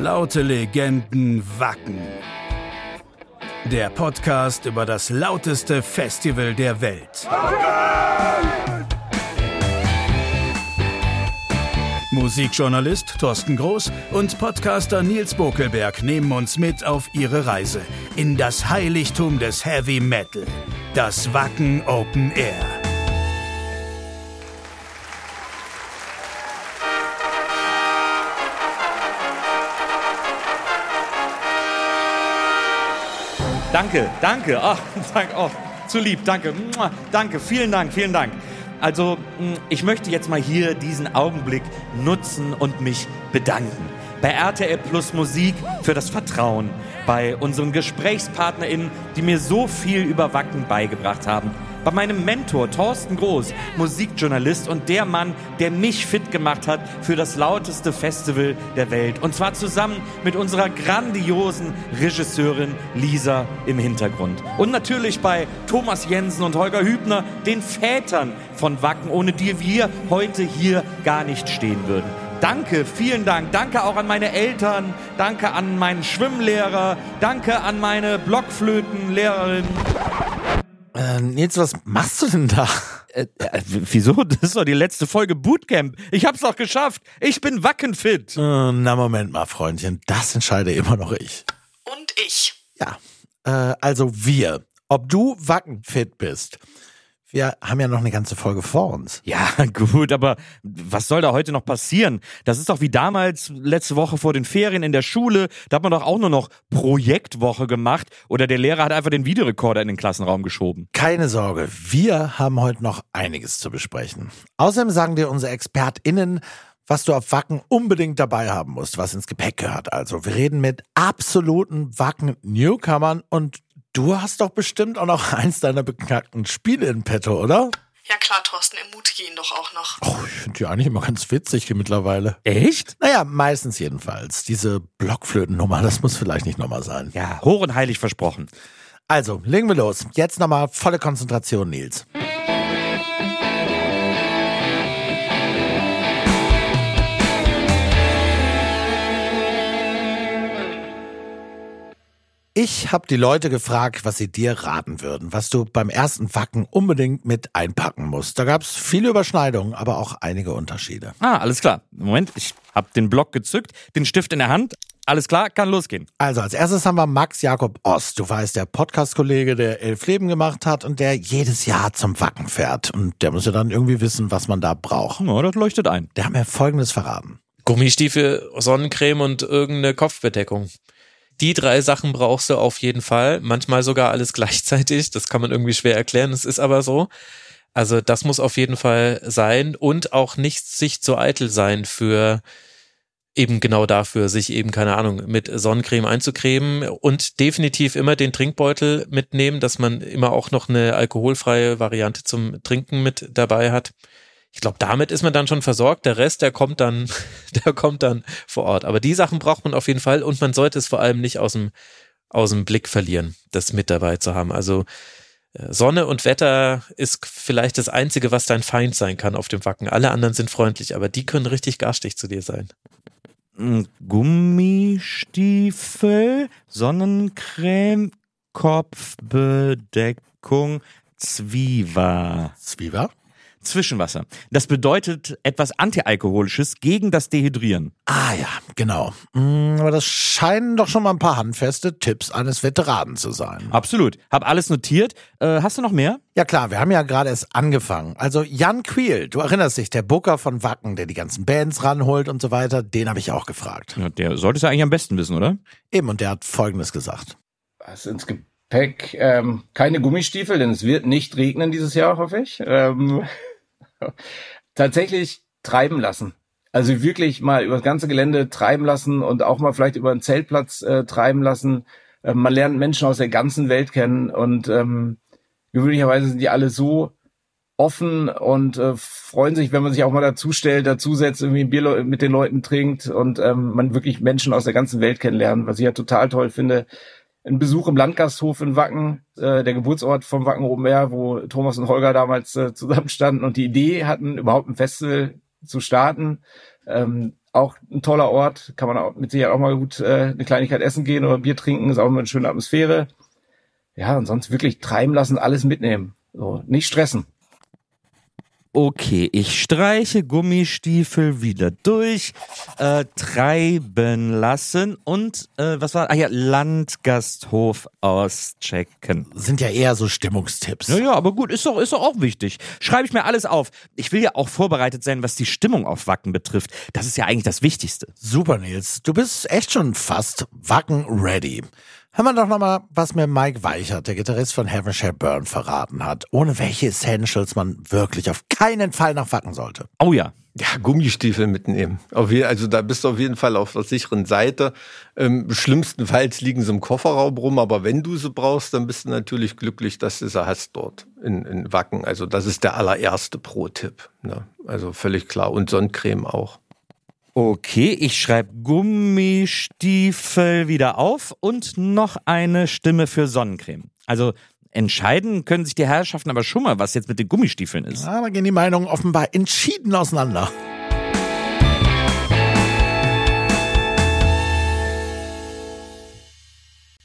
Laute Legenden Wacken. Der Podcast über das lauteste Festival der Welt. Musikjournalist Thorsten Groß und Podcaster Nils Bokelberg nehmen uns mit auf ihre Reise in das Heiligtum des Heavy Metal, das Wacken Open Air. Danke, danke. Ach, danke, oh, zu lieb, danke. Danke, vielen Dank, vielen Dank. Also, ich möchte jetzt mal hier diesen Augenblick nutzen und mich bedanken. Bei RTL Plus Musik für das Vertrauen, bei unseren GesprächspartnerInnen, die mir so viel über Wacken beigebracht haben bei meinem Mentor Thorsten Groß, Musikjournalist und der Mann, der mich fit gemacht hat für das lauteste Festival der Welt. Und zwar zusammen mit unserer grandiosen Regisseurin Lisa im Hintergrund. Und natürlich bei Thomas Jensen und Holger Hübner, den Vätern von Wacken, ohne die wir heute hier gar nicht stehen würden. Danke, vielen Dank. Danke auch an meine Eltern. Danke an meinen Schwimmlehrer. Danke an meine Blockflötenlehrerin. Äh, Nils, was machst du denn da? Äh, äh, wieso? Das ist doch die letzte Folge Bootcamp. Ich hab's doch geschafft. Ich bin wackenfit. Äh, na, Moment mal, Freundchen. Das entscheide immer noch ich. Und ich. Ja. Äh, also wir. Ob du wackenfit bist wir haben ja noch eine ganze Folge vor uns. Ja, gut, aber was soll da heute noch passieren? Das ist doch wie damals letzte Woche vor den Ferien in der Schule. Da hat man doch auch nur noch Projektwoche gemacht oder der Lehrer hat einfach den Videorekorder in den Klassenraum geschoben. Keine Sorge, wir haben heute noch einiges zu besprechen. Außerdem sagen dir unsere ExpertInnen, was du auf Wacken unbedingt dabei haben musst, was ins Gepäck gehört. Also wir reden mit absoluten Wacken-Newcomern und Du hast doch bestimmt auch noch eins deiner beknackten Spiele in petto, oder? Ja klar, Thorsten, ermutige ihn doch auch noch. Oh, ich finde die eigentlich immer ganz witzig mittlerweile. Echt? Naja, meistens jedenfalls. Diese Blockflötennummer, das muss vielleicht nicht nochmal sein. Ja, hoch und heilig versprochen. Also, legen wir los. Jetzt nochmal volle Konzentration, Nils. Ich habe die Leute gefragt, was sie dir raten würden, was du beim ersten Wacken unbedingt mit einpacken musst. Da gab es viele Überschneidungen, aber auch einige Unterschiede. Ah, alles klar. Moment, ich habe den Block gezückt, den Stift in der Hand. Alles klar, kann losgehen. Also als erstes haben wir Max Jakob Ost. Du weißt, der Podcast-Kollege, der Elf Leben gemacht hat und der jedes Jahr zum Wacken fährt. Und der muss ja dann irgendwie wissen, was man da braucht. Ja, das leuchtet ein. Der hat mir Folgendes verraten. Gummistiefel, Sonnencreme und irgendeine Kopfbedeckung die drei Sachen brauchst du auf jeden Fall. Manchmal sogar alles gleichzeitig. Das kann man irgendwie schwer erklären. Es ist aber so. Also das muss auf jeden Fall sein und auch nicht sich zu eitel sein für eben genau dafür, sich eben, keine Ahnung, mit Sonnencreme einzucremen und definitiv immer den Trinkbeutel mitnehmen, dass man immer auch noch eine alkoholfreie Variante zum Trinken mit dabei hat ich glaube, damit ist man dann schon versorgt. Der Rest, der kommt dann, der kommt dann vor Ort. Aber die Sachen braucht man auf jeden Fall und man sollte es vor allem nicht aus dem, aus dem Blick verlieren, das mit dabei zu haben. Also äh, Sonne und Wetter ist vielleicht das Einzige, was dein Feind sein kann auf dem Wacken. Alle anderen sind freundlich, aber die können richtig garstig zu dir sein. Gummistiefel, Sonnencreme, Kopfbedeckung, Zwieber. Zwieber? Zwischenwasser. Das bedeutet etwas Antialkoholisches gegen das Dehydrieren. Ah ja, genau. Mm, aber das scheinen doch schon mal ein paar handfeste Tipps eines Veteranen zu sein. Absolut. Hab alles notiert. Äh, hast du noch mehr? Ja klar, wir haben ja gerade erst angefangen. Also Jan Quiel, du erinnerst dich, der Booker von Wacken, der die ganzen Bands ranholt und so weiter, den habe ich auch gefragt. Ja, der sollte es ja eigentlich am besten wissen, oder? Eben, und der hat Folgendes gesagt. Was ins Gepäck? Ähm, keine Gummistiefel, denn es wird nicht regnen dieses Jahr, hoffe ich. Ähm, tatsächlich treiben lassen. Also wirklich mal über das ganze Gelände treiben lassen und auch mal vielleicht über einen Zeltplatz äh, treiben lassen. Äh, man lernt Menschen aus der ganzen Welt kennen und ähm, gewöhnlicherweise sind die alle so offen und äh, freuen sich, wenn man sich auch mal dazustellt, dazusetzt, irgendwie ein Bier mit den Leuten trinkt und ähm, man wirklich Menschen aus der ganzen Welt kennenlernt, was ich ja total toll finde ein Besuch im Landgasthof in Wacken, äh, der Geburtsort vom Wacken oben Meer, wo Thomas und Holger damals äh, zusammenstanden und die Idee hatten, überhaupt ein Festival zu starten. Ähm, auch ein toller Ort, kann man auch mit Sicherheit auch mal gut äh, eine Kleinigkeit essen gehen oder Bier trinken, ist auch immer eine schöne Atmosphäre. Ja, und sonst wirklich treiben lassen, alles mitnehmen. So, nicht stressen. Okay, ich streiche Gummistiefel wieder durch, äh, treiben lassen und äh, was war? Ah ja, Landgasthof auschecken. Sind ja eher so Stimmungstipps. Ja, ja, aber gut, ist doch, ist doch auch wichtig. Schreibe ich mir alles auf. Ich will ja auch vorbereitet sein, was die Stimmung auf Wacken betrifft. Das ist ja eigentlich das Wichtigste. Super, Nils. Du bist echt schon fast Wacken ready. Hören wir doch nochmal, was mir Mike Weichert, der Gitarrist von Heaven Shall Burn, verraten hat, ohne welche Essentials man wirklich auf keinen Fall nach Wacken sollte. Oh ja. Ja, Gummistiefel mitnehmen. Also da bist du auf jeden Fall auf der sicheren Seite. Ähm, schlimmstenfalls liegen sie im Kofferraum rum, aber wenn du sie brauchst, dann bist du natürlich glücklich, dass du sie hast dort in, in Wacken. Also das ist der allererste Pro-Tipp. Ne? Also völlig klar. Und Sonnencreme auch. Okay, ich schreibe Gummistiefel wieder auf und noch eine Stimme für Sonnencreme. Also entscheiden können sich die Herrschaften aber schon mal, was jetzt mit den Gummistiefeln ist. Ja, da gehen die Meinungen offenbar entschieden auseinander.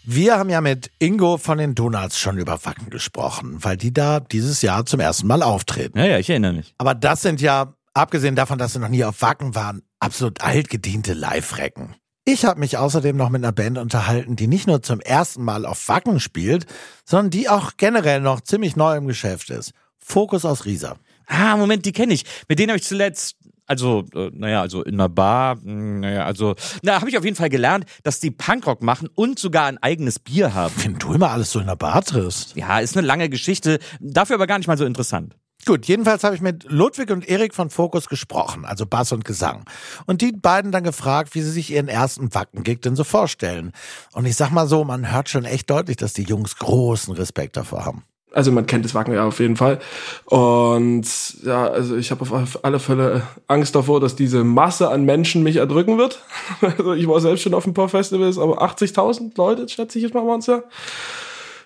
Wir haben ja mit Ingo von den Donuts schon über Wacken gesprochen, weil die da dieses Jahr zum ersten Mal auftreten. Ja, ja, ich erinnere mich. Aber das sind ja, abgesehen davon, dass sie noch nie auf Wacken waren, absolut altgediente Live-Recken. Ich habe mich außerdem noch mit einer Band unterhalten, die nicht nur zum ersten Mal auf Wacken spielt, sondern die auch generell noch ziemlich neu im Geschäft ist. Fokus aus Riesa. Ah, Moment, die kenne ich. Mit denen habe ich zuletzt, also, äh, naja, also in einer Bar, mh, naja, also, na, habe ich auf jeden Fall gelernt, dass die Punkrock machen und sogar ein eigenes Bier haben. Wenn du immer alles so in der Bar triffst. Ja, ist eine lange Geschichte, dafür aber gar nicht mal so interessant. Gut, jedenfalls habe ich mit Ludwig und Erik von Fokus gesprochen, also Bass und Gesang. Und die beiden dann gefragt, wie sie sich ihren ersten Wacken-Gig denn so vorstellen. Und ich sag mal so, man hört schon echt deutlich, dass die Jungs großen Respekt davor haben. Also man kennt das Wacken ja auf jeden Fall. Und ja, also ich habe auf alle Fälle Angst davor, dass diese Masse an Menschen mich erdrücken wird. Also ich war selbst schon auf ein paar Festivals, aber 80.000 Leute, schätze ich jetzt mal, waren es ja.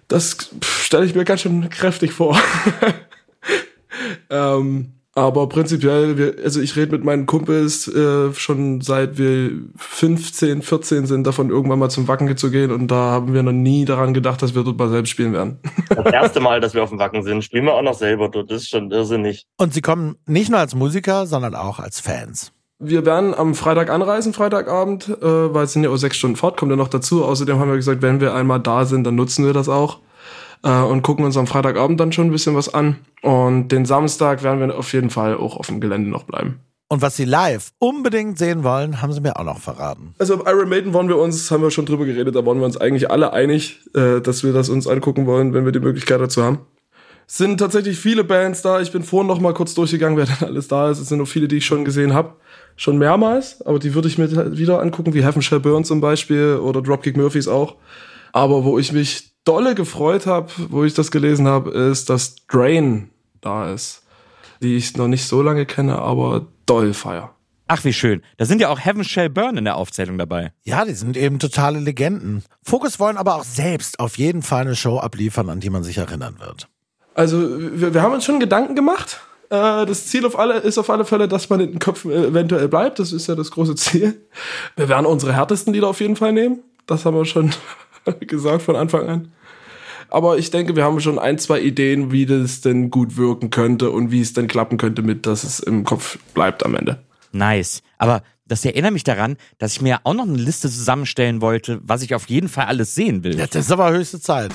Das stelle ich mir ganz schön kräftig vor. ähm, aber prinzipiell, wir, also ich rede mit meinen Kumpels äh, schon seit wir 15, 14 sind, davon irgendwann mal zum Wacken zu gehen und da haben wir noch nie daran gedacht, dass wir dort mal selbst spielen werden. Das erste Mal, dass wir auf dem Wacken sind, spielen wir auch noch selber dort. Das ist schon irrsinnig. Und sie kommen nicht nur als Musiker, sondern auch als Fans. Wir werden am Freitag anreisen, Freitagabend, äh, weil es sind ja auch sechs Stunden Fahrt, kommt ja noch dazu. Außerdem haben wir gesagt, wenn wir einmal da sind, dann nutzen wir das auch äh, und gucken uns am Freitagabend dann schon ein bisschen was an. Und den Samstag werden wir auf jeden Fall auch auf dem Gelände noch bleiben. Und was sie live unbedingt sehen wollen, haben sie mir auch noch verraten. Also auf Iron Maiden wollen wir uns, haben wir schon drüber geredet, da wollen wir uns eigentlich alle einig, äh, dass wir das uns angucken wollen, wenn wir die Möglichkeit dazu haben. Es sind tatsächlich viele Bands da. Ich bin vorhin noch mal kurz durchgegangen, wer denn alles da ist. Es sind noch viele, die ich schon gesehen habe. Schon mehrmals, aber die würde ich mir wieder angucken, wie Heaven Shall Burn zum Beispiel oder Dropkick Murphys auch. Aber wo ich mich dolle gefreut habe, wo ich das gelesen habe, ist, dass Drain da ist. Die ich noch nicht so lange kenne, aber doll feier. Ach, wie schön. Da sind ja auch Heaven Shall Burn in der Aufzählung dabei. Ja, die sind eben totale Legenden. Fokus wollen aber auch selbst auf jeden Fall eine Show abliefern, an die man sich erinnern wird. Also, wir, wir haben uns schon Gedanken gemacht. Äh, das Ziel auf alle, ist auf alle Fälle, dass man in den Köpfen eventuell bleibt. Das ist ja das große Ziel. Wir werden unsere härtesten Lieder auf jeden Fall nehmen. Das haben wir schon gesagt von Anfang an. Aber ich denke, wir haben schon ein, zwei Ideen, wie das denn gut wirken könnte und wie es denn klappen könnte mit, dass es im Kopf bleibt am Ende. Nice. Aber das erinnert mich daran, dass ich mir auch noch eine Liste zusammenstellen wollte, was ich auf jeden Fall alles sehen will. Ja, das ist aber höchste Zeit.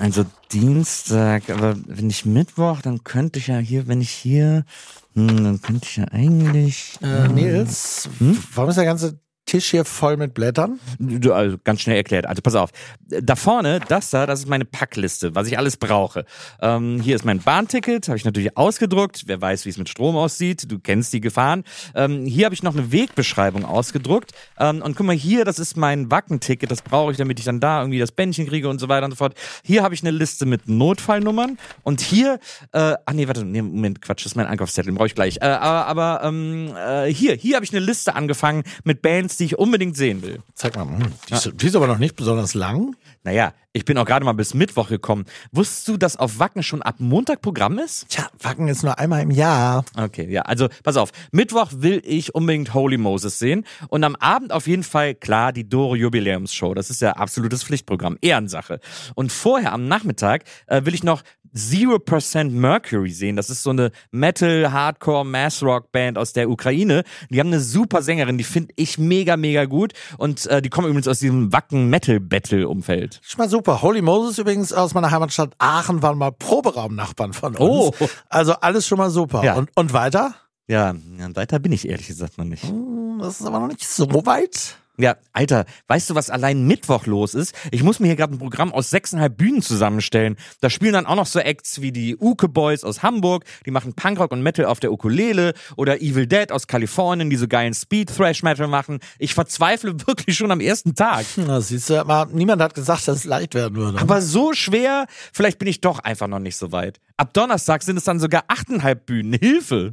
Also Dienstag, aber wenn ich Mittwoch, dann könnte ich ja hier, wenn ich hier, hm, dann könnte ich ja eigentlich. Äh, Nils, warum ist der ganze Tisch hier voll mit Blättern? Du, Also ganz schnell erklärt. Also pass auf. Da vorne, das da, das ist meine Packliste, was ich alles brauche. Ähm, hier ist mein Bahnticket, habe ich natürlich ausgedruckt. Wer weiß, wie es mit Strom aussieht. Du kennst die Gefahren. Ähm, hier habe ich noch eine Wegbeschreibung ausgedruckt. Ähm, und guck mal, hier, das ist mein Wackenticket. Das brauche ich, damit ich dann da irgendwie das Bändchen kriege und so weiter und so fort. Hier habe ich eine Liste mit Notfallnummern. Und hier, äh, ach nee, warte, nee, Moment, Quatsch, das ist mein Einkaufszettel, brauche ich gleich. Äh, aber aber ähm, äh, hier, hier habe ich eine Liste angefangen mit Bands, die die ich unbedingt sehen will. Zeig mal, hm, die, ist, die ist aber noch nicht besonders lang. Naja, ich bin auch gerade mal bis Mittwoch gekommen. Wusstest du, dass auf Wacken schon ab Montag Programm ist? Tja, Wacken ist nur einmal im Jahr. Okay, ja, also pass auf. Mittwoch will ich unbedingt Holy Moses sehen und am Abend auf jeden Fall, klar, die Doro Jubiläumsshow. Das ist ja absolutes Pflichtprogramm, Ehrensache. Und vorher am Nachmittag äh, will ich noch 0% Mercury sehen. Das ist so eine Metal, Hardcore, Mass Rock Band aus der Ukraine. Die haben eine super Sängerin, die finde ich mega, mega gut. Und äh, die kommen übrigens aus diesem Wacken Metal Battle Umfeld. Schon mal super. Holy Moses übrigens aus meiner Heimatstadt Aachen waren mal Proberaumnachbarn von uns. Oh. Also alles schon mal super. Ja. Und, und weiter? Ja, ja, weiter bin ich ehrlich gesagt noch nicht. Hm, Das ist aber noch nicht so weit. Ja, Alter, weißt du, was allein Mittwoch los ist? Ich muss mir hier gerade ein Programm aus sechseinhalb Bühnen zusammenstellen. Da spielen dann auch noch so Acts wie die Uke Boys aus Hamburg, die machen Punkrock und Metal auf der Ukulele oder Evil Dead aus Kalifornien, die so geilen Speed Thrash Metal machen. Ich verzweifle wirklich schon am ersten Tag. Na, siehst du, aber niemand hat gesagt, dass es leicht werden würde. Aber so schwer, vielleicht bin ich doch einfach noch nicht so weit. Ab Donnerstag sind es dann sogar achteinhalb Bühnen. Hilfe!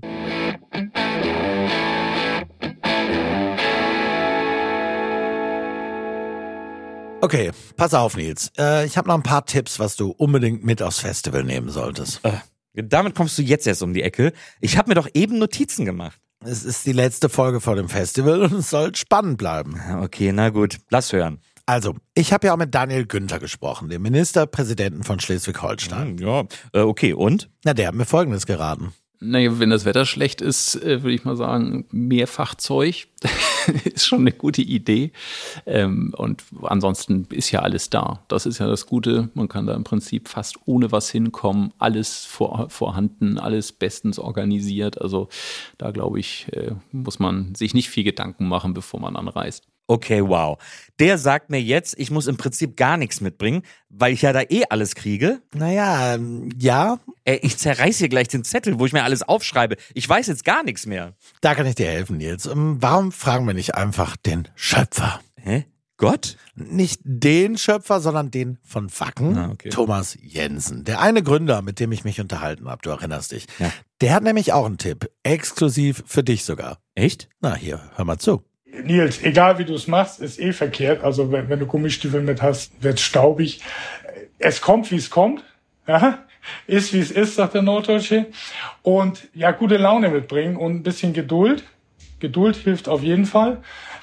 Okay, pass auf, Nils. Äh, ich habe noch ein paar Tipps, was du unbedingt mit aufs Festival nehmen solltest. Äh, damit kommst du jetzt erst um die Ecke. Ich habe mir doch eben Notizen gemacht. Es ist die letzte Folge vor dem Festival und es soll spannend bleiben. Okay, na gut, lass hören. Also, ich habe ja auch mit Daniel Günther gesprochen, dem Ministerpräsidenten von Schleswig-Holstein. Ja, äh, okay, und? Na, der hat mir Folgendes geraten. Naja, wenn das Wetter schlecht ist, äh, würde ich mal sagen, Mehrfachzeug ist schon eine gute Idee. Ähm, und ansonsten ist ja alles da. Das ist ja das Gute. Man kann da im Prinzip fast ohne was hinkommen. Alles vor, vorhanden, alles bestens organisiert. Also da glaube ich, äh, muss man sich nicht viel Gedanken machen, bevor man anreist. Okay, wow. Der sagt mir jetzt, ich muss im Prinzip gar nichts mitbringen, weil ich ja da eh alles kriege. Naja, ähm, ja, Ey, ich zerreiß hier gleich den Zettel, wo ich mir alles aufschreibe. Ich weiß jetzt gar nichts mehr. da kann ich dir helfen, Nils. Ähm, Warum fragen wir nicht einfach den Schöpfer? Hä? Gott? Nicht den Schöpfer, sondern den von Wacken, Ah, okay. Thomas Jensen. Der eine Gründer, mit dem ich mich unterhalten habe, du erinnerst dich. Ja. Der hat nämlich auch einen Tipp, exklusiv für dich sogar. Echt? Na, hier, hör mal zu. Nils, egal wie du es machst, ist eh verkehrt. Also wenn, wenn du Gummistiefel mit hast, wird staubig. Es kommt, wie es kommt. Ja? Ist, wie es ist, sagt der Norddeutsche. Und ja, gute Laune mitbringen und ein bisschen Geduld. Geduld hilft auf jeden Fall.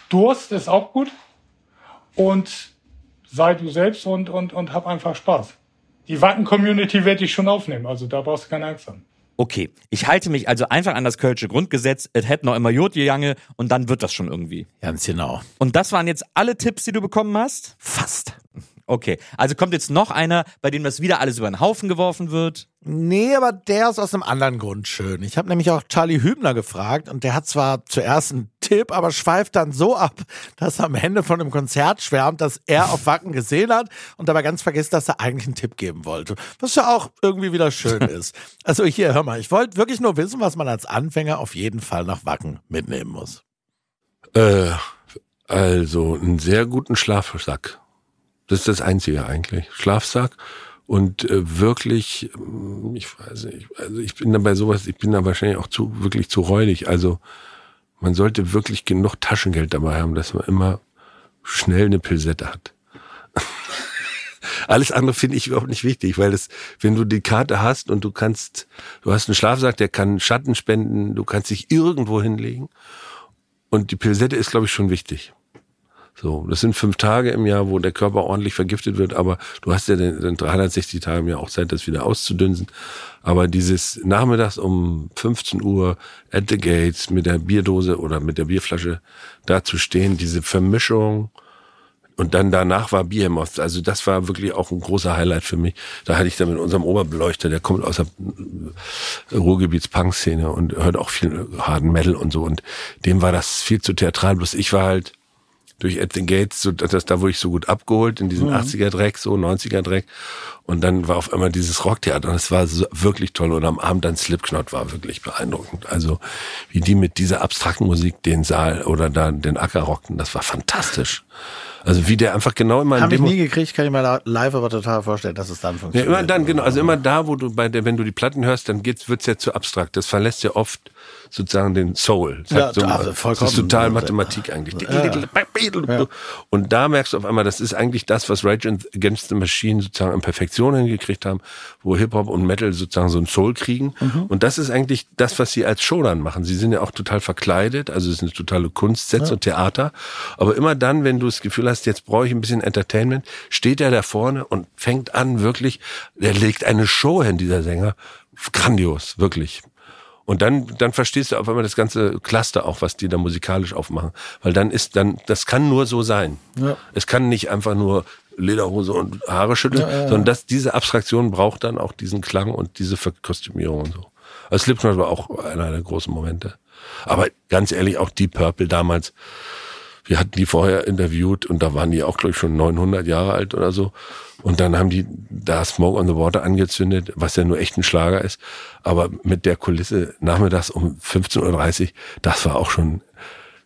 Durst ist auch gut. Und sei du selbst und, und, und hab einfach Spaß. Die Wacken-Community wird dich schon aufnehmen. Also da brauchst du keine Angst haben. Okay, ich halte mich also einfach an das Kölsche Grundgesetz, es hätte noch immer Jod gegangen und dann wird das schon irgendwie. Ganz genau. Und das waren jetzt alle Tipps, die du bekommen hast? Fast. Okay, also kommt jetzt noch einer, bei dem das wieder alles über den Haufen geworfen wird? Nee, aber der ist aus einem anderen Grund schön. Ich habe nämlich auch Charlie Hübner gefragt und der hat zwar zuerst einen Tipp, aber schweift dann so ab, dass er am Ende von einem Konzert schwärmt, dass er auf Wacken gesehen hat und dabei ganz vergisst, dass er eigentlich einen Tipp geben wollte. Was ja auch irgendwie wieder schön ist. Also hier, hör mal, ich wollte wirklich nur wissen, was man als Anfänger auf jeden Fall nach Wacken mitnehmen muss. Äh, also einen sehr guten Schlafsack. Das ist das Einzige eigentlich. Schlafsack und äh, wirklich, ähm, ich weiß nicht, also ich bin da bei sowas, ich bin da wahrscheinlich auch zu wirklich zu räudig. Also man sollte wirklich genug Taschengeld dabei haben, dass man immer schnell eine Pilsette hat. Alles andere finde ich überhaupt nicht wichtig, weil das, wenn du die Karte hast und du kannst, du hast einen Schlafsack, der kann Schatten spenden, du kannst dich irgendwo hinlegen. Und die Pilsette ist, glaube ich, schon wichtig. So, das sind fünf Tage im Jahr, wo der Körper ordentlich vergiftet wird, aber du hast ja den 360 Tage im Jahr auch Zeit, das wieder auszudünsen. Aber dieses nachmittags um 15 Uhr at the gates mit der Bierdose oder mit der Bierflasche da zu stehen, diese Vermischung und dann danach war Behemoth. Also das war wirklich auch ein großer Highlight für mich. Da hatte ich dann mit unserem Oberbeleuchter, der kommt aus der Ruhrgebiets-Punk-Szene und hört auch viel harten Metal und so. Und dem war das viel zu theatral. Bloß ich war halt durch the Gates, so, das, da wurde ich so gut abgeholt in diesem 80er-Dreck, so 90er-Dreck. Und dann war auf einmal dieses Rocktheater und es war so, wirklich toll. Und am Abend dann Slipknot war wirklich beeindruckend. Also wie die mit dieser abstrakten Musik den Saal oder da den Acker rockten, das war fantastisch. Also wie der einfach genau immer in Habe ich nie gekriegt, kann ich mir live aber total vorstellen, dass es dann Ja, funktioniert. immer dann, genau. Also immer da, wo du bei der, wenn du die Platten hörst, dann geht's, wird's ja zu abstrakt. Das verlässt ja oft sozusagen den Soul. Ja, Sagt so, also das vollkommen. ist total Mathematik eigentlich. Und da merkst du auf einmal, das ist eigentlich das, was Rage Against the Machine sozusagen in Perfektion hingekriegt haben, wo Hip-Hop und Metal sozusagen so einen Soul kriegen. Mhm. Und das ist eigentlich das, was sie als Show dann machen. Sie sind ja auch total verkleidet, also es ist eine totale Kunst, Sets Ja. und Theater. Aber immer dann, wenn du das Gefühl hast, jetzt brauche ich ein bisschen Entertainment, steht er da vorne und fängt an wirklich, der legt eine Show hin, dieser Sänger. Grandios, wirklich. Und dann, dann verstehst du auf einmal das ganze Cluster auch, was die da musikalisch aufmachen. Weil dann ist dann, das kann nur so sein. Ja. Es kann nicht einfach nur Lederhose und Haare schütteln, Ja, ja, ja. sondern dass diese Abstraktion braucht dann auch diesen Klang und diese Verkostümierung und so. Also Slipknot war auch einer der großen Momente. Aber ganz ehrlich, auch Deep Purple damals, wir hatten die vorher interviewt und da waren die auch, glaube ich, schon 900 Jahre alt oder so. Und dann haben die da Smoke on the Water angezündet, was ja nur echt ein Schlager ist. Aber mit der Kulisse nachmittags um 15.30 Uhr, das war auch schon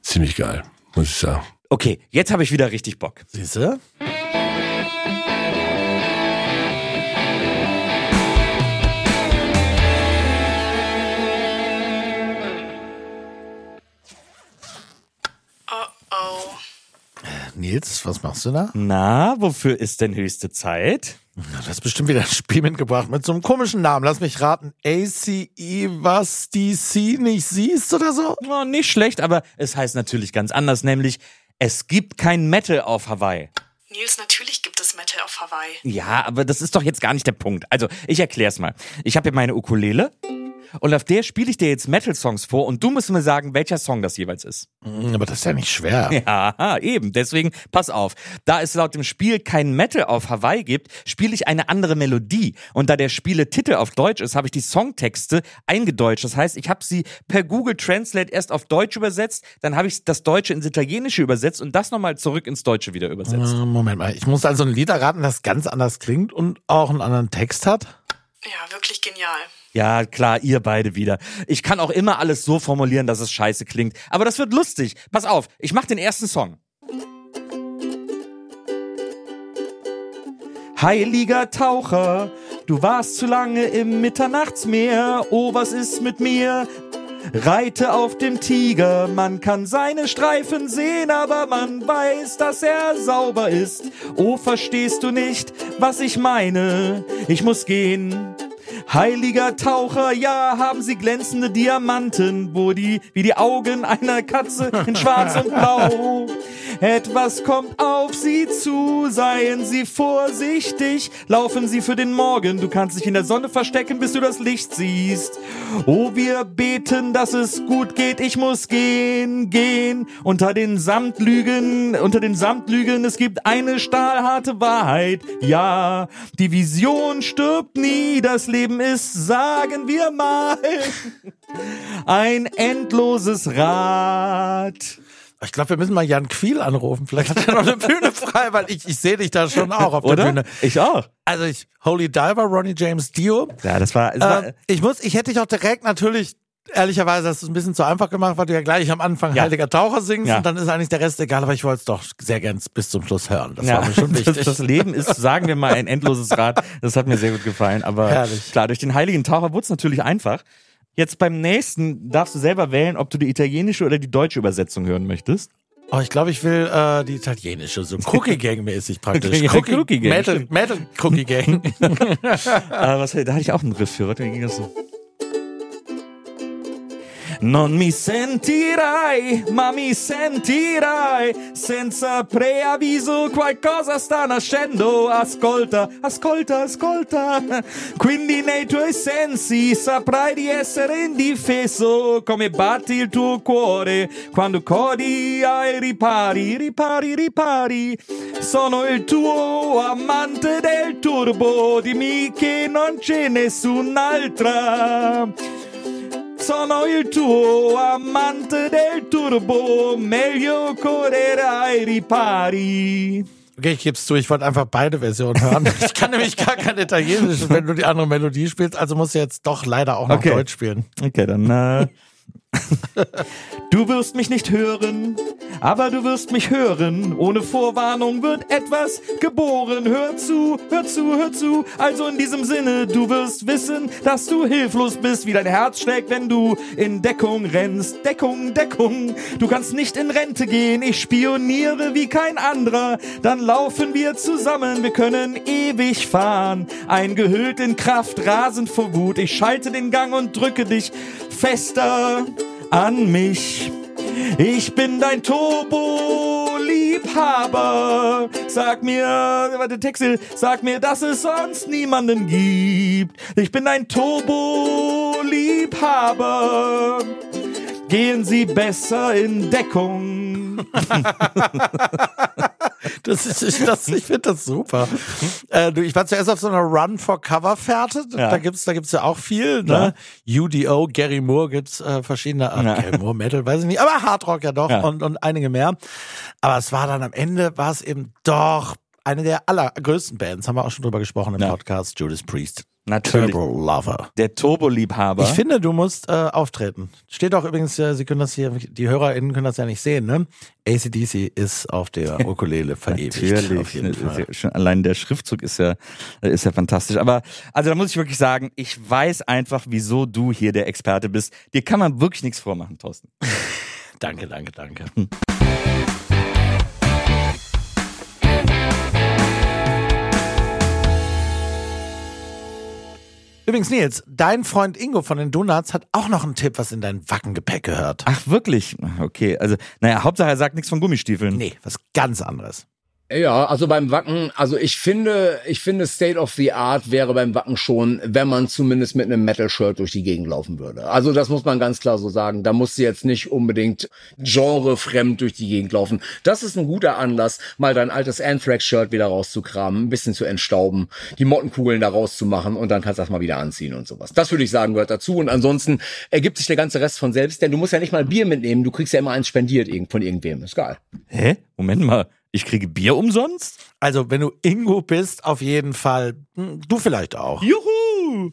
ziemlich geil, muss ich sagen. Okay, jetzt habe ich wieder richtig Bock. Siehst du? Nils, was machst du da? Na, wofür ist denn höchste Zeit? Du hast bestimmt wieder ein Spiel mitgebracht mit so einem komischen Namen. Lass mich raten. ACE, was die C nicht siehst oder so? Oh, nicht schlecht, aber es heißt natürlich ganz anders, nämlich es gibt kein Metal auf Hawaii. Nils, natürlich gibt es Metal auf Hawaii. Ja, aber das ist doch jetzt gar nicht der Punkt. Also, ich erklär's mal. Ich habe hier meine Ukulele und auf der spiele ich dir jetzt Metal-Songs vor und du musst mir sagen, welcher Song das jeweils ist. Hm, Aber das ist ja nicht schwer. Ja, eben. Deswegen, pass auf. Da es laut dem Spiel kein Metal auf Hawaii gibt, spiele ich eine andere Melodie. Und da der Spieletitel auf Deutsch ist, habe ich die Songtexte eingedeutscht. Das heißt, ich habe sie per Google Translate erst auf Deutsch übersetzt, dann habe ich das Deutsche ins Italienische übersetzt und das nochmal zurück ins Deutsche wieder übersetzt. Äh, Moment mal, ich muss also ein Lied erraten, das ganz anders klingt und auch einen anderen Text hat. Ja, wirklich genial. Ja, klar, ihr beide wieder. Ich kann auch immer alles so formulieren, dass es scheiße klingt. Aber das wird lustig. Pass auf, ich mach den ersten Song. Heiliger Taucher, du warst zu lange im Mitternachtsmeer. Oh, was ist mit mir? Reite auf dem Tiger, man kann seine Streifen sehen, aber man weiß, dass er sauber ist. Oh, verstehst du nicht, was ich meine? Ich muss gehen. Heiliger Taucher, ja, haben sie glänzende Diamanten, wo die, wie die Augen einer Katze in schwarz und blau. Etwas kommt auf sie zu, seien sie vorsichtig, laufen sie für den Morgen, du kannst dich in der Sonne verstecken, bis du das Licht siehst. Oh, wir beten, dass es gut geht, ich muss gehen, gehen, unter den Samtlügen, unter den Samtlügen, es gibt eine stahlharte Wahrheit, ja, die Vision stirbt nie, das Leben ist, sagen wir mal, ein endloses Rad. Ich glaube, wir müssen mal Jan Quiel anrufen. Vielleicht hat er noch eine Bühne frei, weil ich, ich sehe dich da schon auch auf Oder? der Bühne. Ich auch. Also ich, Holy Diver, Ronnie James Dio. Ja, das war, das war Äh, ich muss, ich hätte dich auch direkt natürlich, ehrlicherweise hast du es ein bisschen zu einfach gemacht, weil du ja gleich am Anfang Ja. Heiliger Taucher singst Ja. und dann ist eigentlich der Rest egal, aber ich wollte es doch sehr gern bis zum Schluss hören. Das ja, war mir schon wichtig. das, das Leben ist, sagen wir mal, ein endloses Rad. Das hat mir sehr gut gefallen. Aber Herrlich. klar, durch den Heiligen Taucher wurde es natürlich einfach. Jetzt beim nächsten darfst du selber wählen, ob du die italienische oder die deutsche Übersetzung hören möchtest. Oh, ich glaube, ich will äh, die italienische, so Cookie Gang mäßig praktisch. Ja, Cookie Gang, Metal. Metal Cookie Gang. Ah, was, da hatte ich auch einen Riff für. Warte, ging das so? Non mi sentirai, ma mi sentirai. Senza preavviso qualcosa sta nascendo. Ascolta, ascolta, ascolta. Quindi nei tuoi sensi saprai di essere indifeso. Come batti il tuo cuore quando codi ai ripari, ripari, ripari. Sono il tuo amante del turbo. Dimmi che non c'è nessun'altra. Sono il tuo amante del turbo, meglio correre ai ripari. Okay, ich gebe es zu, ich wollte einfach beide Versionen hören. Ich kann nämlich gar kein Italienisch, wenn du die andere Melodie spielst, also musst du jetzt doch leider auch noch Okay. Deutsch spielen. Okay, dann. Äh, du wirst mich nicht hören, aber du wirst mich hören. Ohne Vorwarnung wird etwas geboren. Hör zu, hör zu, hör zu. Also in diesem Sinne, du wirst wissen, dass du hilflos bist, wie dein Herz schlägt, wenn du in Deckung rennst. Deckung, Deckung. Du kannst nicht in Rente gehen. Ich spioniere wie kein anderer. Dann laufen wir zusammen. Wir können ewig fahren. Eingehüllt in Kraft, rasend vor Wut. Ich schalte den Gang und drücke dich fester an mich. Ich bin dein Turbo-Liebhaber. Sag mir, warte, Texel, sag mir, dass es sonst niemanden gibt. Ich bin dein Turbo-Liebhaber. Gehen Sie besser in Deckung. Das ist, ich, das, ich finde das super. Äh, du, ich war zuerst auf so einer Run for Cover Fährte. Ja. Da gibt's, da gibt's ja auch viel. Ne? UDO, Gary Moore gibt's äh, verschiedene. Ach, Ja. Gary Moore Metal, weiß ich nicht. Aber Hardrock ja doch Ja. und und einige mehr. Aber es war dann am Ende war es eben doch eine der allergrößten Bands. Haben wir auch schon drüber gesprochen im Ja. Podcast. Judas Priest. Natürlich. Turbo Lover. Der Turbo-Liebhaber. Ich finde, du musst äh, auftreten. Steht auch übrigens, äh, Sie können das hier, die HörerInnen können das ja nicht sehen, ne? ACDC ist auf der Ukulele verewigt. Natürlich. Auf jeden Fall. ja Schon allein der Schriftzug ist ja, ist ja fantastisch. Aber also da muss ich wirklich sagen, ich weiß einfach, wieso du hier der Experte bist. Dir kann man wirklich nichts vormachen, Thorsten. Danke, danke, danke. Übrigens, Nils, dein Freund Ingo von den Donuts hat auch noch einen Tipp, was in dein Wackengepäck gehört. Ach, wirklich? Okay, also, naja, Hauptsache er sagt nichts von Gummistiefeln. Nee, was ganz anderes. Ja, also beim Wacken, also ich finde, ich finde State of the Art wäre beim Wacken schon, wenn man zumindest mit einem Metal-Shirt durch die Gegend laufen würde. Also das muss man ganz klar so sagen. Da musst du jetzt nicht unbedingt genrefremd durch die Gegend laufen. Das ist ein guter Anlass, mal dein altes Anthrax-Shirt wieder rauszukramen, ein bisschen zu entstauben, die Mottenkugeln da rauszumachen und dann kannst du das mal wieder anziehen und sowas. Das würde ich sagen, gehört dazu. Und ansonsten ergibt sich der ganze Rest von selbst, denn du musst ja nicht mal Bier mitnehmen, du kriegst ja immer eins spendiert von irgendwem. Ist geil. Hä? Moment mal. Ich kriege Bier umsonst? Also, wenn du Ingo bist, auf jeden Fall. Hm, Du vielleicht auch. Juhu!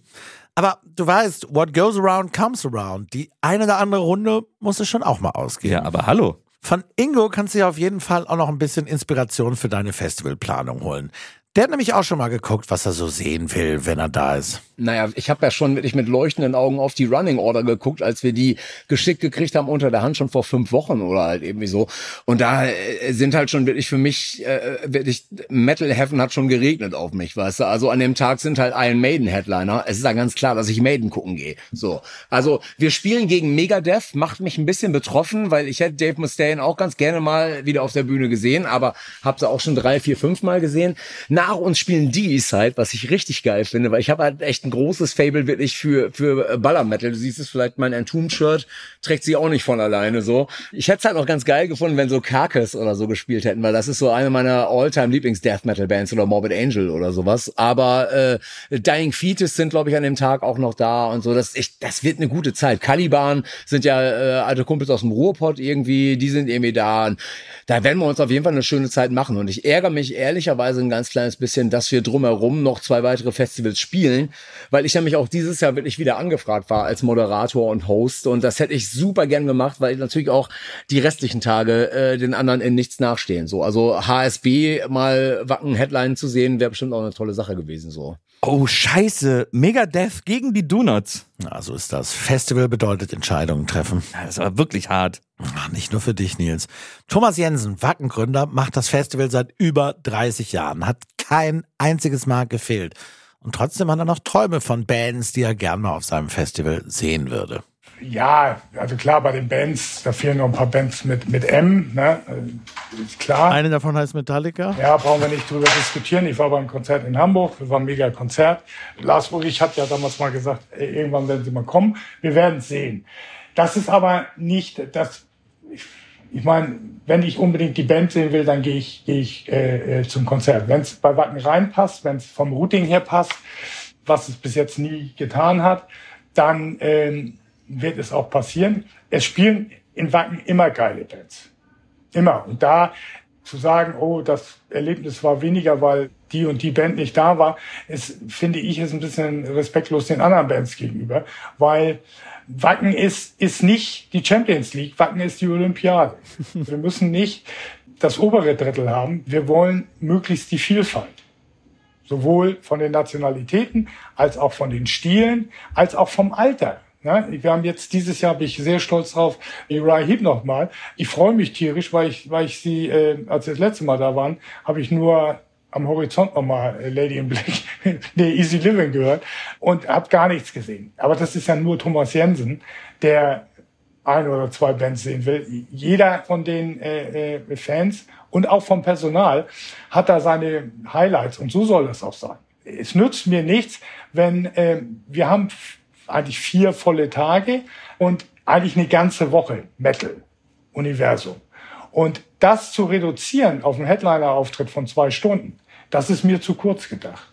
Aber du weißt, what goes around comes around. Die eine oder andere Runde muss es schon auch mal ausgehen. Ja, aber hallo. Von Ingo kannst du dir auf jeden Fall auch noch ein bisschen Inspiration für deine Festivalplanung holen. Der hat nämlich auch schon mal geguckt, was er so sehen will, wenn er da ist. Naja, ich habe ja schon wirklich mit leuchtenden Augen auf die Running Order geguckt, als wir die geschickt gekriegt haben unter der Hand schon vor fünf Wochen oder halt irgendwie so. Und da äh, sind halt schon wirklich für mich, äh, wirklich Metal Heaven hat schon geregnet auf mich, weißt du. Also an dem Tag sind halt Iron Maiden Headliner. Es ist ja ganz klar, dass ich Maiden gucken gehe. So. Also wir spielen gegen Megadeth, macht mich ein bisschen betroffen, weil ich hätte Dave Mustaine auch ganz gerne mal wieder auf der Bühne gesehen, aber habe sie auch schon drei, vier, fünf Mal gesehen. Nach uns spielen D-Side, was ich richtig geil finde, weil ich habe halt echt ein großes Fable wirklich für für Baller Metal. Du siehst es vielleicht mein Entombed-Shirt trägt sie auch nicht von alleine so. Ich hätte es halt auch ganz geil gefunden, wenn so Carcass oder so gespielt hätten, weil das ist so eine meiner All-Time Lieblings Death Metal Bands oder Morbid Angel oder sowas. Aber äh, Dying Fetus sind glaube ich an dem Tag auch noch da und so. Das ich, das wird eine gute Zeit. Caliban sind ja äh, alte Kumpels aus dem Ruhrpott irgendwie, die sind irgendwie da. Und da werden wir uns auf jeden Fall eine schöne Zeit machen. Und ich ärgere mich ehrlicherweise ein ganz kleines bisschen, dass wir drumherum noch zwei weitere Festivals spielen, weil ich nämlich auch dieses Jahr wirklich wieder angefragt war als Moderator und Host. Und das hätte ich super gern gemacht, weil natürlich auch die restlichen Tage äh, den anderen in nichts nachstehen. So, also HSB mal Wacken Headline zu sehen, wäre bestimmt auch eine tolle Sache gewesen. So. Oh, scheiße. Megadeth gegen die Donuts. Na, so ist das. Festival bedeutet Entscheidungen treffen. Das war wirklich hart. Ach, nicht nur für dich, Nils. Thomas Jensen, Wackengründer, macht das Festival seit über 30 Jahren, hat kein einziges Mal gefehlt. Und trotzdem hat er noch Träume von Bands, die er gern mal auf seinem Festival sehen würde. Ja, also klar, bei den Bands, da fehlen noch ein paar Bands mit, mit M, ne? Ist klar. Eine davon heißt Metallica. Ja, brauchen wir nicht drüber diskutieren. Ich war beim Konzert in Hamburg, das war ein mega Konzert. Lars Ulrich hat ja damals mal gesagt, irgendwann werden sie mal kommen. Wir werden sehen. Das ist aber nicht das. Ich, ich meine, wenn ich unbedingt die Band sehen will, dann gehe ich, gehe ich äh, äh, zum Konzert. Wenn es bei Wacken reinpasst, wenn es vom Routing her passt, was es bis jetzt nie getan hat, dann ähm, wird es auch passieren. Es spielen in Wacken immer geile Bands. Immer. Und da zu sagen, oh, das Erlebnis war weniger, weil die und die Band nicht da war, ist, finde ich, ist ein bisschen respektlos den anderen Bands gegenüber, weil Wacken ist, ist nicht die Champions League, Wacken ist die Olympiade. Wir müssen nicht das obere Drittel haben, wir wollen möglichst die Vielfalt. Sowohl von den Nationalitäten, als auch von den Stilen, als auch vom Alter. Ja, wir haben jetzt dieses Jahr bin ich sehr stolz drauf, Uriah Heep nochmal. Ich freue mich tierisch, weil ich, weil ich sie, äh, als sie das letzte Mal da waren, habe ich nur am Horizont nochmal äh, Lady in Black, nee, Easy Living gehört und habe gar nichts gesehen. Aber das ist ja nur Thomas Jensen, der ein oder zwei Bands sehen will. Jeder von den äh, äh, Fans und auch vom Personal hat da seine Highlights und so soll das auch sein. Es nützt mir nichts, wenn äh, wir haben eigentlich vier volle Tage und eigentlich eine ganze Woche Metal-Universum. Und das zu reduzieren auf einen Headliner-Auftritt von zwei Stunden, das ist mir zu kurz gedacht.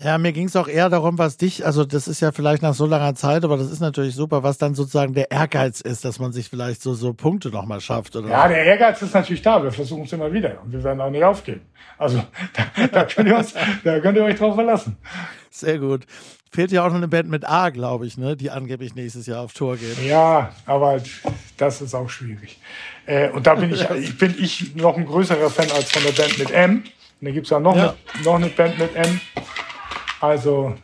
Ja, mir ging es auch eher darum, was dich, also das ist ja vielleicht nach so langer Zeit, aber das ist natürlich super, was dann sozusagen der Ehrgeiz ist, dass man sich vielleicht so, so Punkte nochmal schafft. Oder ja, der Ehrgeiz ist natürlich da, wir versuchen es immer wieder und wir werden auch nicht aufgeben. Also da, da, könnt, ihr uns, da könnt ihr euch drauf verlassen. Sehr gut. Fehlt ja auch noch eine Band mit A, glaube ich, ne, die angeblich nächstes Jahr auf Tour geht. Ja, aber das ist auch schwierig. Äh, und da bin ich, ich bin ich noch ein größerer Fan als von der Band mit M. Und da gibt's ja noch, ja. Eine, noch eine Band mit M. Also,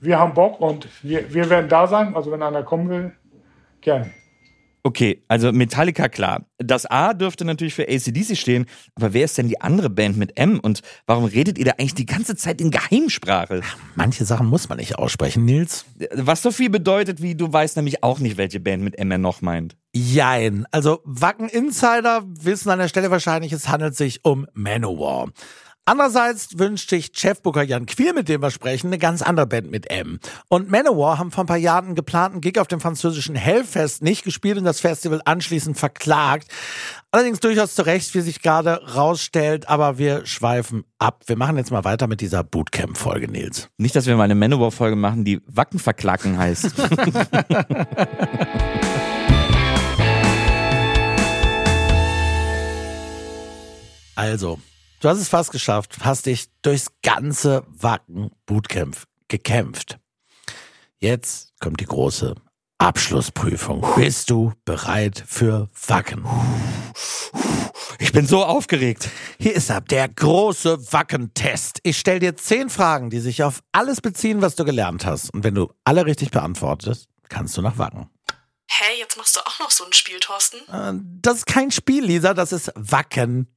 wir haben Bock und wir, wir werden da sein. Also, wenn einer kommen will, gerne. Okay, also Metallica klar. Das A dürfte natürlich für ACDC stehen, aber wer ist denn die andere Band mit M und warum redet ihr da eigentlich die ganze Zeit in Geheimsprache? Manche Sachen muss man nicht aussprechen, Nils. Was so viel bedeutet, wie du weißt nämlich auch nicht, welche Band mit M er noch meint. Jein. Also Wacken Insider wissen an der Stelle wahrscheinlich, es handelt sich um Manowar. Andererseits wünscht sich Chefbooker Jan Quier, mit dem wir sprechen, eine ganz andere Band mit M. Und Manowar haben vor ein paar Jahren einen geplanten Gig auf dem französischen Hellfest nicht gespielt und das Festival anschließend verklagt. Allerdings durchaus zu Recht, wie sich gerade rausstellt, aber wir schweifen ab. Wir machen jetzt mal weiter mit dieser Bootcamp-Folge, Nils. Nicht, dass wir mal eine Manowar-Folge machen, die Wacken verklacken heißt. also, Du hast es fast geschafft, hast dich durchs ganze Wacken Bootcamp gekämpft. Jetzt kommt die große Abschlussprüfung. Bist du bereit für Wacken? Ich bin so aufgeregt. Hier ist ab der große Wacken-Test. Ich stelle dir zehn Fragen, die sich auf alles beziehen, was du gelernt hast. Und wenn du alle richtig beantwortest, kannst du nach Wacken. Hä, hey, jetzt machst du auch noch so ein Spiel, Thorsten? Äh, das ist kein Spiel, Lisa, das ist Wacken.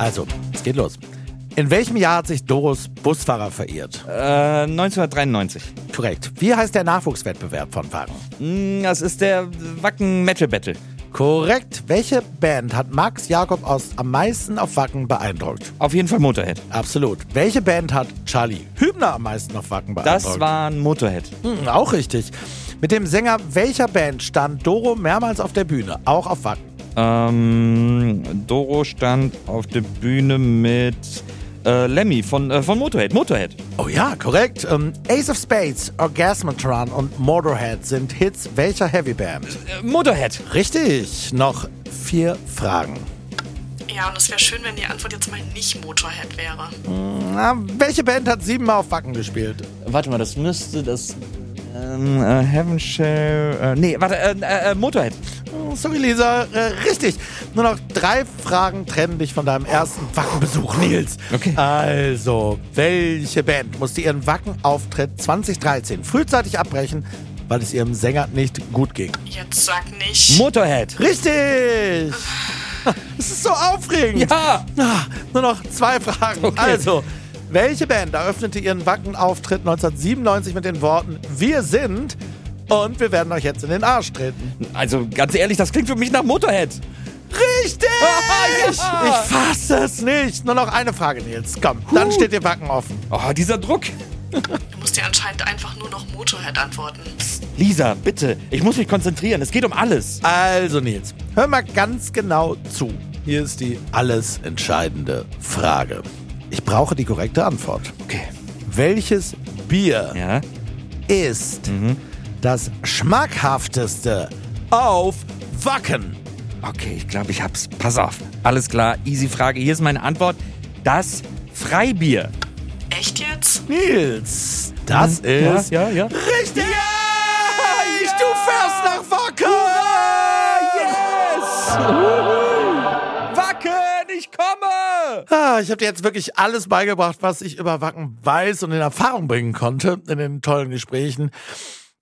Also, es geht los. In welchem Jahr hat sich Doros Busfahrer verirrt? Äh, 1993. Korrekt. Wie heißt der Nachwuchswettbewerb von Wagen? Hm, das ist der Wacken Metal Battle. Korrekt. Welche Band hat Max Jakob Ost am meisten auf Wacken beeindruckt? Auf jeden Fall Motorhead. Absolut. Welche Band hat Charlie Hübner am meisten auf Wacken beeindruckt? Das war ein Motorhead. Hm, auch richtig. Mit dem Sänger welcher Band stand Doro mehrmals auf der Bühne, auch auf Wacken? Ähm, Doro stand auf der Bühne mit äh, Lemmy von, äh, von Motorhead. Motorhead. Oh ja, korrekt. Ähm, Ace of Spades, Orgasmatron und Motorhead sind Hits welcher Heavyband? Äh, Motorhead. Richtig. Noch vier Fragen. Ja, und es wäre schön, wenn die Antwort jetzt mal nicht Motorhead wäre. Na, welche Band hat siebenmal auf Wacken gespielt? Warte mal, das müsste das. Ähm, äh, Heaven Shell. Äh, nee, warte, äh, äh, Motorhead. Oh, sorry, Lisa. Äh, richtig. Nur noch drei Fragen trennen dich von deinem ersten Wackenbesuch, Nils. Okay. Also, welche Band musste ihren Wackenauftritt 2013 frühzeitig abbrechen, weil es ihrem Sänger nicht gut ging? Jetzt sag nicht. Motorhead. Richtig. Es ist so aufregend. Ja. Ah, nur noch zwei Fragen. Okay. Also, welche Band eröffnete ihren Wackenauftritt 1997 mit den Worten Wir sind und wir werden euch jetzt in den Arsch treten? Also, ganz ehrlich, das klingt für mich nach Motorhead. Richtig! ja. Ich fasse es nicht. Nur noch eine Frage, Nils. Komm, dann steht ihr Wacken offen. Oh, dieser Druck. Du musst dir anscheinend einfach nur noch Motorhead antworten. Psst, Lisa, bitte. Ich muss mich konzentrieren. Es geht um alles. Also, Nils, hör mal ganz genau zu. Hier ist die alles entscheidende Frage. Ich brauche die korrekte Antwort. Okay. Welches Bier Ja. ist Mhm. das schmackhafteste auf Wacken? Okay, ich glaube, ich hab's. Pass auf. Alles klar, easy Frage. Hier ist meine Antwort. Das Freibier. Echt jetzt? Nils, das ist ja, ja, ja. richtig. fährst nach Wacken! Ah, ich habe dir jetzt wirklich alles beigebracht, was ich über Wacken weiß und in Erfahrung bringen konnte in den tollen Gesprächen.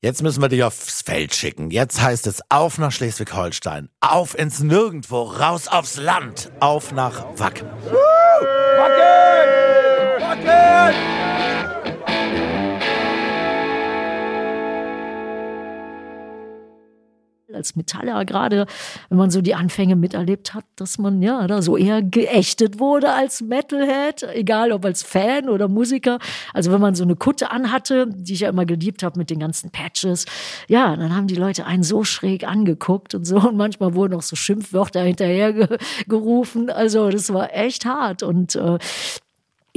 Jetzt müssen wir dich aufs Feld schicken. Jetzt heißt es auf nach Schleswig-Holstein, auf ins Nirgendwo, raus aufs Land, auf nach Wacken. Wacken! Wacken! Als Metaller gerade, wenn man so die Anfänge miterlebt hat, dass man ja da so eher geächtet wurde als Metalhead, egal ob als Fan oder Musiker. Also wenn man so eine Kutte anhatte, die ich ja immer geliebt habe mit den ganzen Patches, ja, dann haben die Leute einen so schräg angeguckt und so und manchmal wurden auch so Schimpfwörter hinterher gerufen. Also das war echt hart und äh,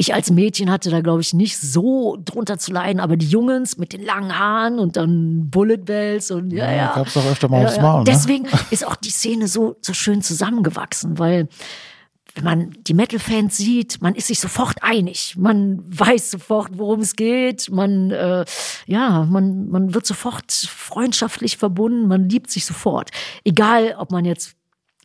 ich als Mädchen hatte da, glaube ich, nicht so drunter zu leiden, aber die Jungs mit den langen Haaren und dann Bullet Bells und ja, ja. Gab's doch öfter mal ja, aufs ja. Maul, ne? Deswegen ist auch die Szene so, so schön zusammengewachsen, weil wenn man die Metal-Fans sieht, man ist sich sofort einig. Man weiß sofort, worum es geht. Man, äh, ja, man, man wird sofort freundschaftlich verbunden. Man liebt sich sofort. Egal, ob man jetzt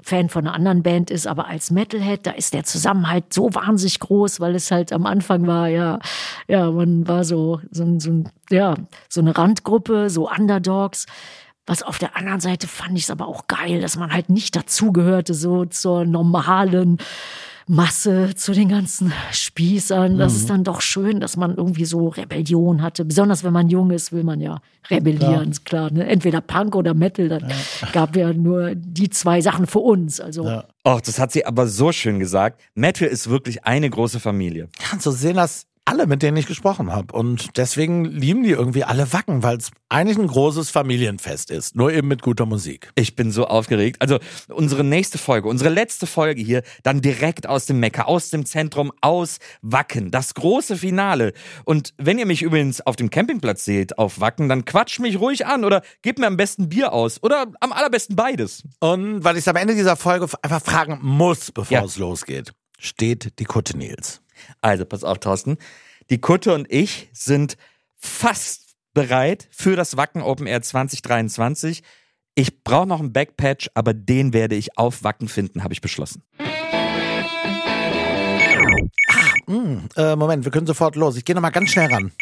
Fan von einer anderen Band ist, aber als Metalhead, da ist der Zusammenhalt so wahnsinnig groß, weil es halt am Anfang war, ja, ja, man war so, so, so, ja, so eine Randgruppe, so Underdogs. Was auf der anderen Seite fand ich es aber auch geil, dass man halt nicht dazugehörte, so zur normalen Masse, zu den ganzen Spießern. Das Mhm. ist dann doch schön, dass man irgendwie so Rebellion hatte. Besonders wenn man jung ist, will man ja rebellieren, ist klar. Ne? Entweder Punk oder Metal, dann gab ja nur die zwei Sachen für uns. Also Och, das hat sie aber so schön gesagt. Metal ist wirklich eine große Familie. Kannst du sehen, dass alle, mit denen ich gesprochen habe. Und deswegen lieben die irgendwie alle Wacken, weil es eigentlich ein großes Familienfest ist. Nur eben mit guter Musik. Ich bin so aufgeregt. Also unsere nächste Folge, unsere letzte Folge hier, dann direkt aus dem Mekka, aus dem Zentrum, aus Wacken. Das große Finale. Und wenn ihr mich übrigens auf dem Campingplatz seht, auf Wacken, dann quatscht mich ruhig an oder gebt mir am besten Bier aus. Oder am allerbesten beides. Und weil ich es am Ende dieser Folge einfach fragen muss, bevor Ja. es losgeht, steht die Kutte Nils. Also, pass auf, Thorsten. Die Kutte und ich sind fast bereit für das Wacken Open Air 2023. Ich brauche noch einen Backpatch, aber den werde ich auf Wacken finden, habe ich beschlossen. Hm, äh, Moment, wir können sofort los. Ich gehe nochmal ganz schnell ran.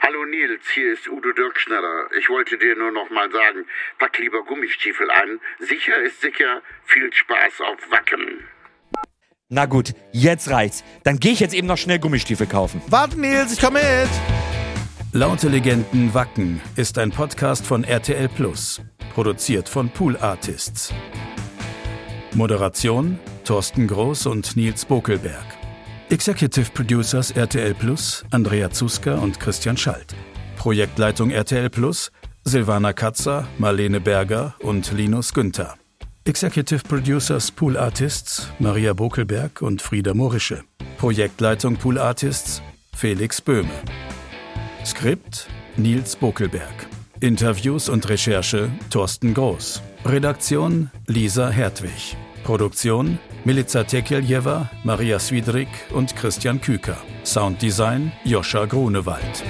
Hallo Nils, hier ist Udo Dirkschneider. Ich wollte dir nur noch mal sagen, pack lieber Gummistiefel an. Sicher ist sicher. Viel Spaß auf Wacken. Na gut, jetzt reicht's. Dann gehe ich jetzt eben noch schnell Gummistiefel kaufen. Warte, Nils, ich komme mit. Laute Legenden Wacken ist ein Podcast von RTL Plus, produziert von Pool Artists. Moderation Thorsten Groß und Nils Bokelberg. Executive Producers RTL Plus Andrea Zuska und Christian Schalt. Projektleitung RTL Plus Silvana Katzer, Marlene Berger und Linus Günther. Executive Producers Pool Artists Maria Bokelberg und Frieda Morische. Projektleitung Pool Artists Felix Böhme. Skript Nils Bokelberg. Interviews und Recherche Thorsten Groß. Redaktion Lisa Hertwig. Produktion Milica Tekeljeva, Maria Swidrik und Christian Küker. Sounddesign Joscha Grunewald.